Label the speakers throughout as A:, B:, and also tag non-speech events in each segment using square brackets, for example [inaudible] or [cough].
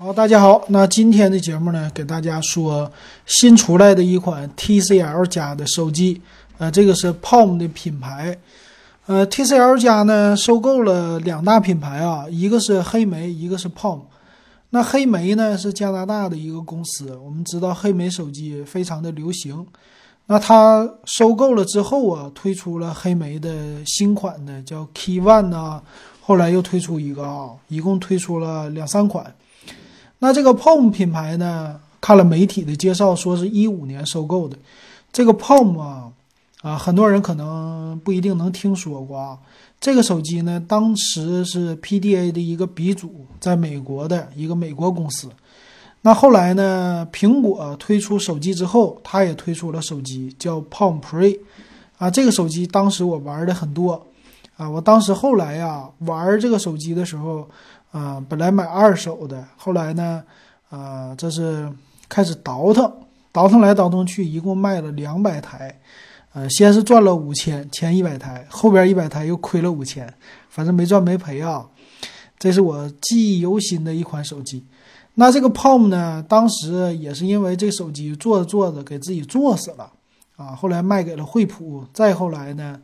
A: 好，大家好，那今天的节目呢，给大家说新出来的一款 TCL 家的手机，呃，这个是 Palm 的品牌，呃，TCL 家呢收购了两大品牌啊，一个是黑莓，一个是 Palm。那黑莓呢是加拿大的一个公司，我们知道黑莓手机非常的流行，那它收购了之后啊，推出了黑莓的新款的叫 Key One 呐，后来又推出一个啊，一共推出了两三款。那这个 Palm 品牌呢？看了媒体的介绍，说是一五年收购的。这个 Palm 啊，啊，很多人可能不一定能听说过啊。这个手机呢，当时是 PDA 的一个鼻祖，在美国的一个美国公司。那后来呢，苹果推出手机之后，它也推出了手机，叫 Palm Pre。啊，这个手机当时我玩的很多啊。我当时后来呀，玩这个手机的时候。啊，本来买二手的，后来呢，啊，这是开始倒腾，倒腾来倒腾去，一共卖了两百台，呃，先是赚了五千，前一百台，后边一百台又亏了五千，反正没赚没赔啊。这是我记忆犹新的一款手机。那这个 Palm 呢，当时也是因为这手机做着做着给自己做死了，啊，后来卖给了惠普，再后来呢，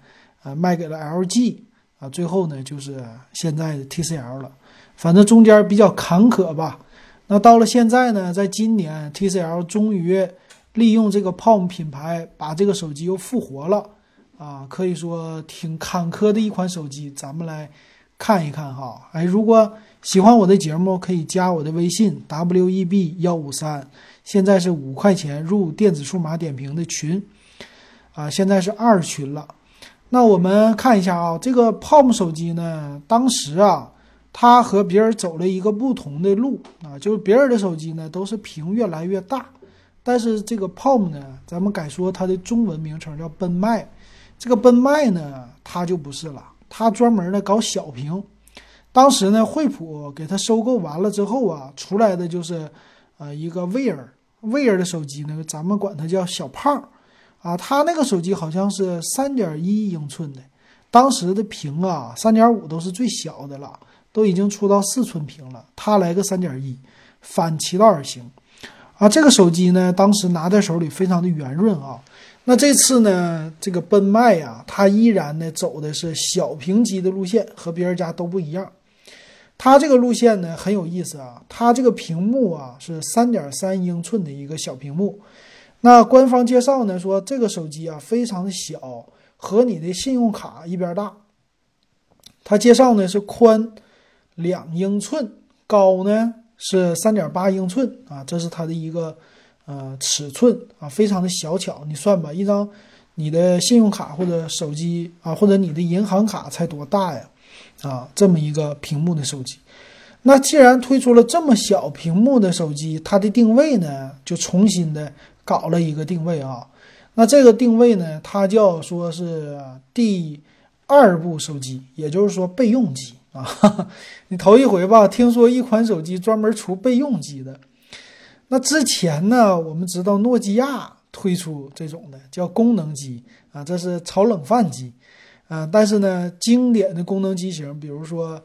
A: 啊，卖给了 LG，啊，最后呢就是现在的 TCL 了。反正中间比较坎坷吧。那到了现在呢，在今年，TCL 终于利用这个 Palm 品牌把这个手机又复活了啊，可以说挺坎坷的一款手机。咱们来看一看哈。哎，如果喜欢我的节目，可以加我的微信 web 幺五三，现在是五块钱入电子数码点评的群啊，现在是二群了。那我们看一下啊，这个 Palm 手机呢，当时啊。它和别人走了一个不同的路啊，就是别人的手机呢都是屏越来越大，但是这个 Palm 呢，咱们改说它的中文名称叫奔迈，这个奔迈呢，它就不是了，它专门的搞小屏。当时呢，惠普给它收购完了之后啊，出来的就是呃一个威尔威尔的手机呢，咱们管它叫小胖啊，他那个手机好像是三点一英寸的，当时的屏啊，三点五都是最小的了。都已经出到四寸屏了，他来个三点一，反其道而行，啊，这个手机呢，当时拿在手里非常的圆润啊。那这次呢，这个奔迈呀，它依然呢走的是小屏机的路线，和别人家都不一样。它这个路线呢很有意思啊，它这个屏幕啊是三点三英寸的一个小屏幕。那官方介绍呢说，这个手机啊非常的小，和你的信用卡一边大。它介绍呢是宽。两英寸高呢是三点八英寸啊，这是它的一个呃尺寸啊，非常的小巧。你算吧，一张你的信用卡或者手机啊，或者你的银行卡才多大呀？啊，这么一个屏幕的手机。那既然推出了这么小屏幕的手机，它的定位呢就重新的搞了一个定位啊。那这个定位呢，它叫说是第二部手机，也就是说备用机。啊，[laughs] 你头一回吧？听说一款手机专门出备用机的。那之前呢，我们知道诺基亚推出这种的叫功能机啊，这是炒冷饭机啊。但是呢，经典的功能机型，比如说，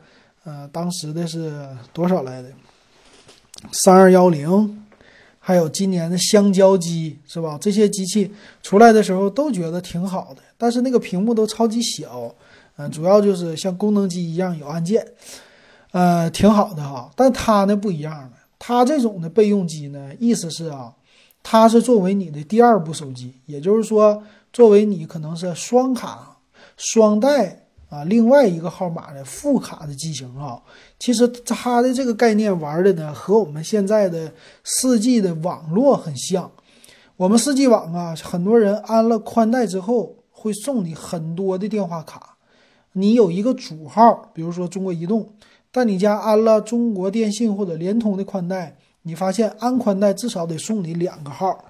A: 呃，当时的是多少来的？三二幺零，还有今年的香蕉机，是吧？这些机器出来的时候都觉得挺好的，但是那个屏幕都超级小。嗯，主要就是像功能机一样有按键，呃，挺好的哈。但它呢不一样了，它这种的备用机呢，意思是啊，它是作为你的第二部手机，也就是说，作为你可能是双卡双待啊，另外一个号码的副卡的机型啊。其实它的这个概念玩的呢，和我们现在的四 G 的网络很像。我们四 G 网啊，很多人安了宽带之后，会送你很多的电话卡。你有一个主号，比如说中国移动，但你家安了中国电信或者联通的宽带，你发现安宽带至少得送你两个号，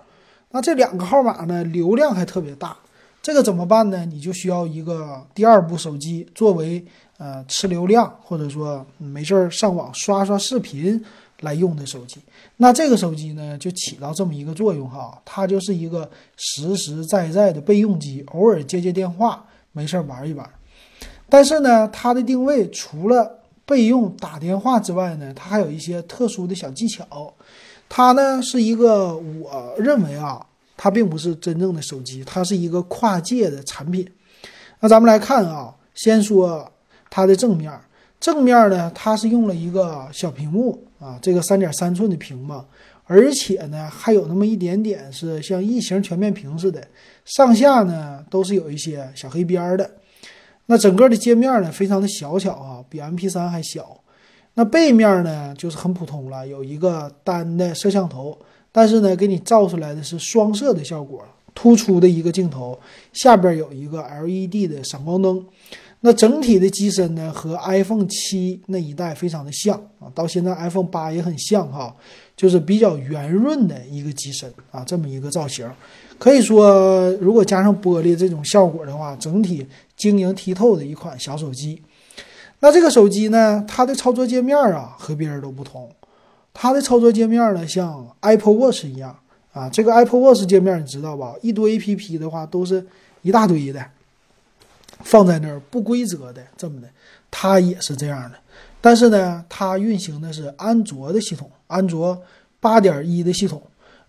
A: 那这两个号码呢，流量还特别大，这个怎么办呢？你就需要一个第二部手机作为呃吃流量或者说没事儿上网刷刷视频来用的手机。那这个手机呢，就起到这么一个作用哈，它就是一个实实在在的备用机，偶尔接接电话，没事儿玩一玩。但是呢，它的定位除了备用打电话之外呢，它还有一些特殊的小技巧。它呢是一个，我认为啊，它并不是真正的手机，它是一个跨界的产品。那咱们来看啊，先说它的正面，正面呢，它是用了一个小屏幕啊，这个三点三寸的屏嘛，而且呢，还有那么一点点是像异形全面屏似的，上下呢都是有一些小黑边的。那整个的界面呢，非常的小巧啊，比 MP3 还小。那背面呢，就是很普通了，有一个单的摄像头，但是呢，给你照出来的是双摄的效果，突出的一个镜头，下边有一个 LED 的闪光灯。那整体的机身呢，和 iPhone 七那一代非常的像啊，到现在 iPhone 八也很像哈，就是比较圆润的一个机身啊，这么一个造型。可以说，如果加上玻璃这种效果的话，整体晶莹剔透的一款小手机。那这个手机呢，它的操作界面啊和别人都不同。它的操作界面呢，像 Apple Watch 一样啊，这个 Apple Watch 界面你知道吧？一堆 APP 的话都是一大堆的，放在那儿不规则的这么的，它也是这样的。但是呢，它运行的是安卓的系统，安卓八点一的系统。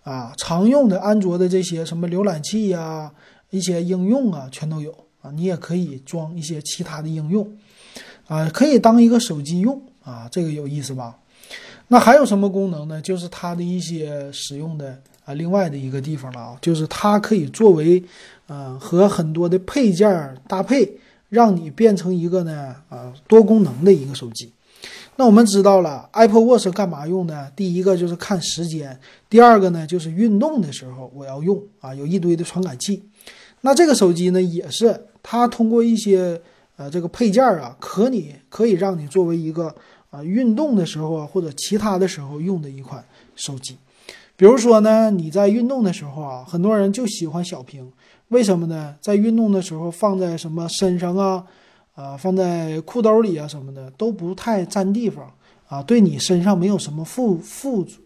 A: 啊，常用的安卓的这些什么浏览器呀，一些应用啊，全都有啊。你也可以装一些其他的应用，啊，可以当一个手机用啊，这个有意思吧？那还有什么功能呢？就是它的一些使用的啊，另外的一个地方了啊，就是它可以作为，呃，和很多的配件搭配，让你变成一个呢，啊，多功能的一个手机。那我们知道了，Apple Watch 干嘛用呢？第一个就是看时间，第二个呢就是运动的时候我要用啊，有一堆的传感器。那这个手机呢，也是它通过一些呃这个配件啊，可你可以让你作为一个啊运动的时候啊或者其他的时候用的一款手机。比如说呢，你在运动的时候啊，很多人就喜欢小屏，为什么呢？在运动的时候放在什么身上啊？啊，放在裤兜里啊什么的都不太占地方啊，对你身上没有什么附附着，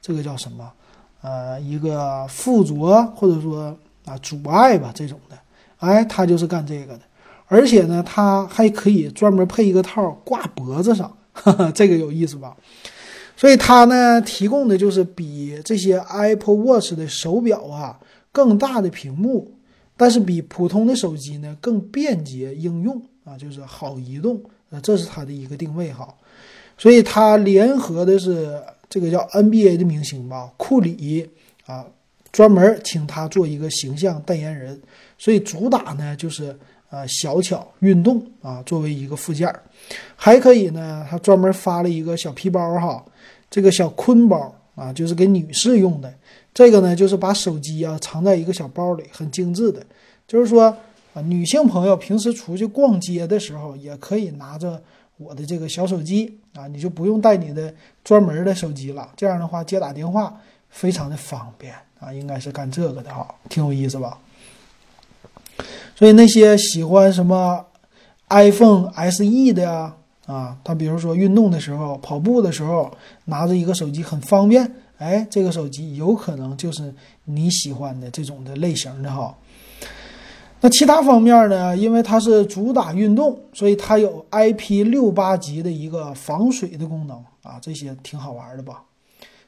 A: 这个叫什么？呃，一个附着或者说啊阻碍吧这种的，哎，他就是干这个的，而且呢，他还可以专门配一个套挂脖子上，哈 [laughs] 哈这个有意思吧？所以它呢提供的就是比这些 Apple Watch 的手表啊更大的屏幕，但是比普通的手机呢更便捷应用。啊，就是好移动，呃，这是它的一个定位哈，所以它联合的是这个叫 NBA 的明星吧，库里啊，专门请他做一个形象代言人，所以主打呢就是啊小巧运动啊，作为一个附件，还可以呢，他专门发了一个小皮包哈，这个小坤包啊，就是给女士用的，这个呢就是把手机啊藏在一个小包里，很精致的，就是说。啊，女性朋友平时出去逛街的时候，也可以拿着我的这个小手机啊，你就不用带你的专门的手机了。这样的话，接打电话非常的方便啊，应该是干这个的哈，挺有意思吧？所以那些喜欢什么 iPhone SE 的呀，啊，他比如说运动的时候、跑步的时候，拿着一个手机很方便。哎，这个手机有可能就是你喜欢的这种的类型的哈。那其他方面呢？因为它是主打运动，所以它有 IP 六八级的一个防水的功能啊，这些挺好玩的吧？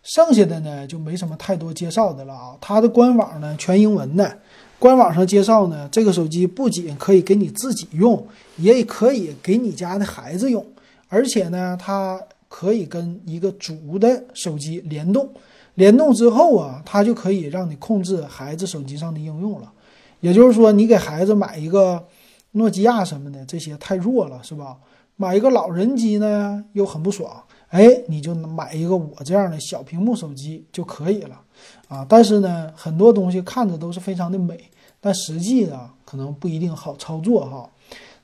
A: 剩下的呢就没什么太多介绍的了啊。它的官网呢全英文的，官网上介绍呢，这个手机不仅可以给你自己用，也可以给你家的孩子用，而且呢，它可以跟一个主的手机联动，联动之后啊，它就可以让你控制孩子手机上的应用了。也就是说，你给孩子买一个诺基亚什么的，这些太弱了，是吧？买一个老人机呢，又很不爽。哎，你就买一个我这样的小屏幕手机就可以了啊。但是呢，很多东西看着都是非常的美，但实际呢，可能不一定好操作哈。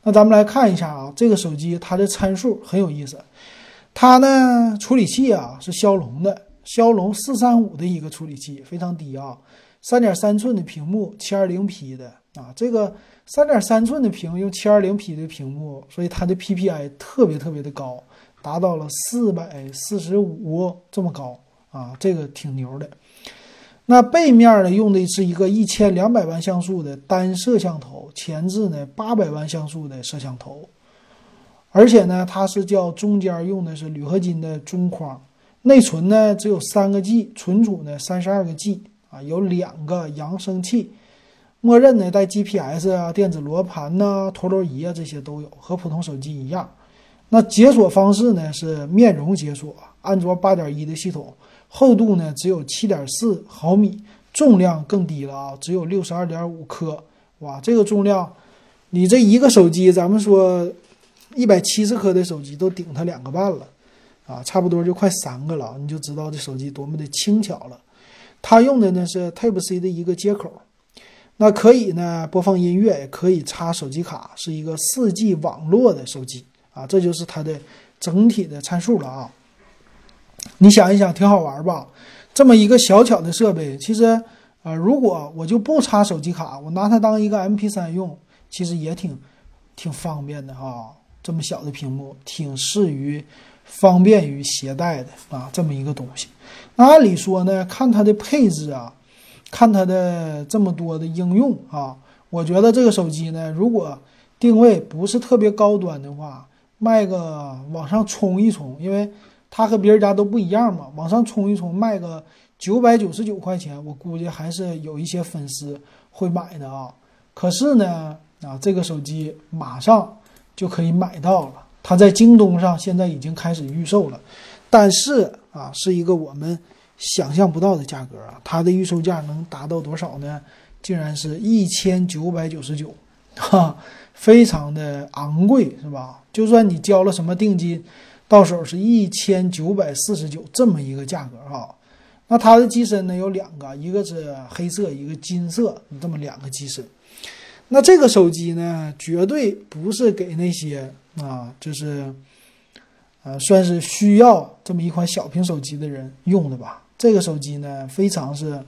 A: 那咱们来看一下啊，这个手机它的参数很有意思。它呢，处理器啊是骁龙的，骁龙四三五的一个处理器，非常低啊。三点三寸的屏幕，七二零 P 的啊，这个三点三寸的屏用七二零 P 的屏幕，所以它的 PPI 特别特别的高，达到了四百四十五这么高啊，这个挺牛的。那背面呢，用的是一个一千两百万像素的单摄像头，前置呢八百万像素的摄像头。而且呢，它是叫中间用的是铝合金的中框，内存呢只有三个 G，存储呢三十二个 G 啊，有两个扬声器，默认呢带 GPS 啊、电子罗盘呐、陀螺仪啊这些都有，和普通手机一样。那解锁方式呢是面容解锁，安卓八点一的系统，厚度呢只有七点四毫米，重量更低了啊，只有六十二点五克。哇，这个重量，你这一个手机，咱们说一百七十克的手机都顶它两个半了，啊，差不多就快三个了，你就知道这手机多么的轻巧了。它用的呢是 Type C 的一个接口，那可以呢播放音乐，也可以插手机卡，是一个四 G 网络的手机。啊，这就是它的整体的参数了啊！你想一想，挺好玩吧？这么一个小巧的设备，其实，呃，如果我就不插手机卡，我拿它当一个 MP3 用，其实也挺挺方便的哈。这么小的屏幕，挺适于方便于携带的啊，这么一个东西。那按理说呢，看它的配置啊，看它的这么多的应用啊，我觉得这个手机呢，如果定位不是特别高端的话，卖个往上冲一冲，因为它和别人家都不一样嘛。往上冲一冲，卖个九百九十九块钱，我估计还是有一些粉丝会买的啊。可是呢，啊，这个手机马上就可以买到了，它在京东上现在已经开始预售了。但是啊，是一个我们想象不到的价格啊，它的预售价能达到多少呢？竟然是一千九百九十九，哈。[laughs] 非常的昂贵，是吧？就算你交了什么定金，到手是一千九百四十九这么一个价格哈。那它的机身呢有两个，一个是黑色，一个金色，这么两个机身。那这个手机呢，绝对不是给那些啊，就是呃，算是需要这么一款小屏手机的人用的吧。这个手机呢，非常是，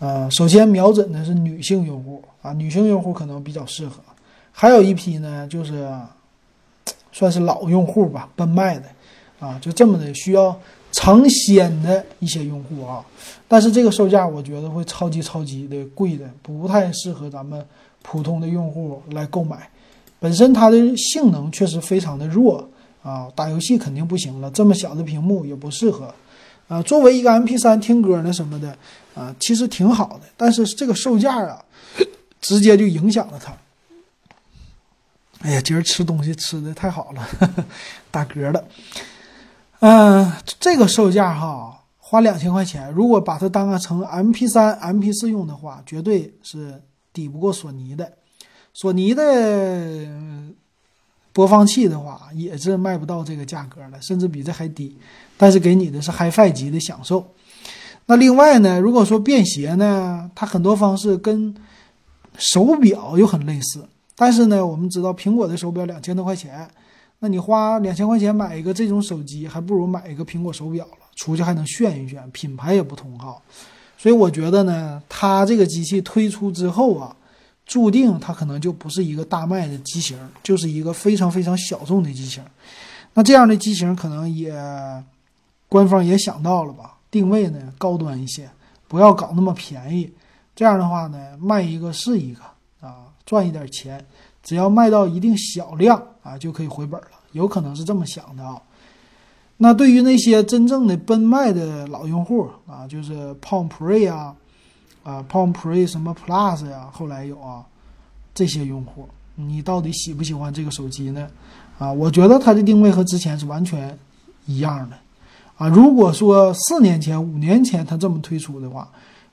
A: 呃，首先瞄准的是女性用户啊，女性用户可能比较适合。还有一批呢，就是算是老用户吧，奔卖的，啊，就这么的需要尝鲜的一些用户啊。但是这个售价我觉得会超级超级的贵的，不太适合咱们普通的用户来购买。本身它的性能确实非常的弱啊，打游戏肯定不行了，这么小的屏幕也不适合。啊，作为一个 MP3 听歌呢什么的啊，其实挺好的，但是这个售价啊，直接就影响了它。哎呀，今儿吃东西吃的太好了，打嗝了。嗯，这个售价哈，花两千块钱，如果把它当成 M P 三、M P 四用的话，绝对是抵不过索尼的。索尼的播放器的话，也是卖不到这个价格了，甚至比这还低。但是给你的是 HiFi 级的享受。那另外呢，如果说便携呢，它很多方式跟手表又很类似。但是呢，我们知道苹果的手表两千多块钱，那你花两千块钱买一个这种手机，还不如买一个苹果手表了，出去还能炫一炫，品牌也不同哈。所以我觉得呢，它这个机器推出之后啊，注定它可能就不是一个大卖的机型，就是一个非常非常小众的机型。那这样的机型可能也官方也想到了吧，定位呢高端一些，不要搞那么便宜。这样的话呢，卖一个是一个啊。赚一点钱，只要卖到一定小量啊，就可以回本了。有可能是这么想的啊。那对于那些真正的奔卖的老用户啊，就是 Palm Pre 啊，啊 Palm Pre 什么 Plus 呀，后来有啊，这些用户，你到底喜不喜欢这个手机呢？啊，我觉得它的定位和之前是完全一样的啊。如果说四年前、五年前它这么推出的话，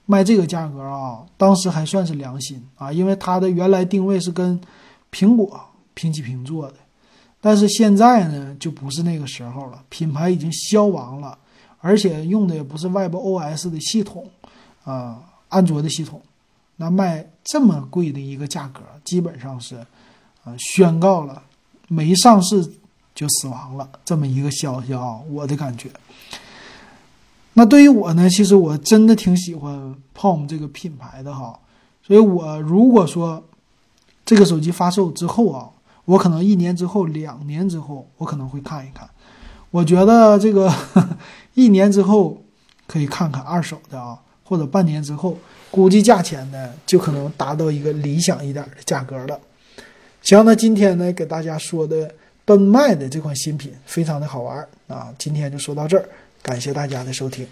A: 卖这个价格啊，当时还算是良心啊，因为它的原来定位是跟苹果平起平坐的，但是现在呢，就不是那个时候了，品牌已经消亡了，而且用的也不是外部 OS 的系统啊，安卓的系统，那卖这么贵的一个价格，基本上是啊，宣告了没上市就死亡了这么一个消息啊，我的感觉。那对于我呢，其实我真的挺喜欢 Palm 这个品牌的哈，所以我如果说这个手机发售之后啊，我可能一年之后、两年之后，我可能会看一看。我觉得这个 [laughs] 一年之后可以看看二手的啊，或者半年之后，估计价钱呢就可能达到一个理想一点的价格了。行，那今天呢给大家说的奔迈的这款新品，非常的好玩啊！今天就说到这儿，感谢大家的收听。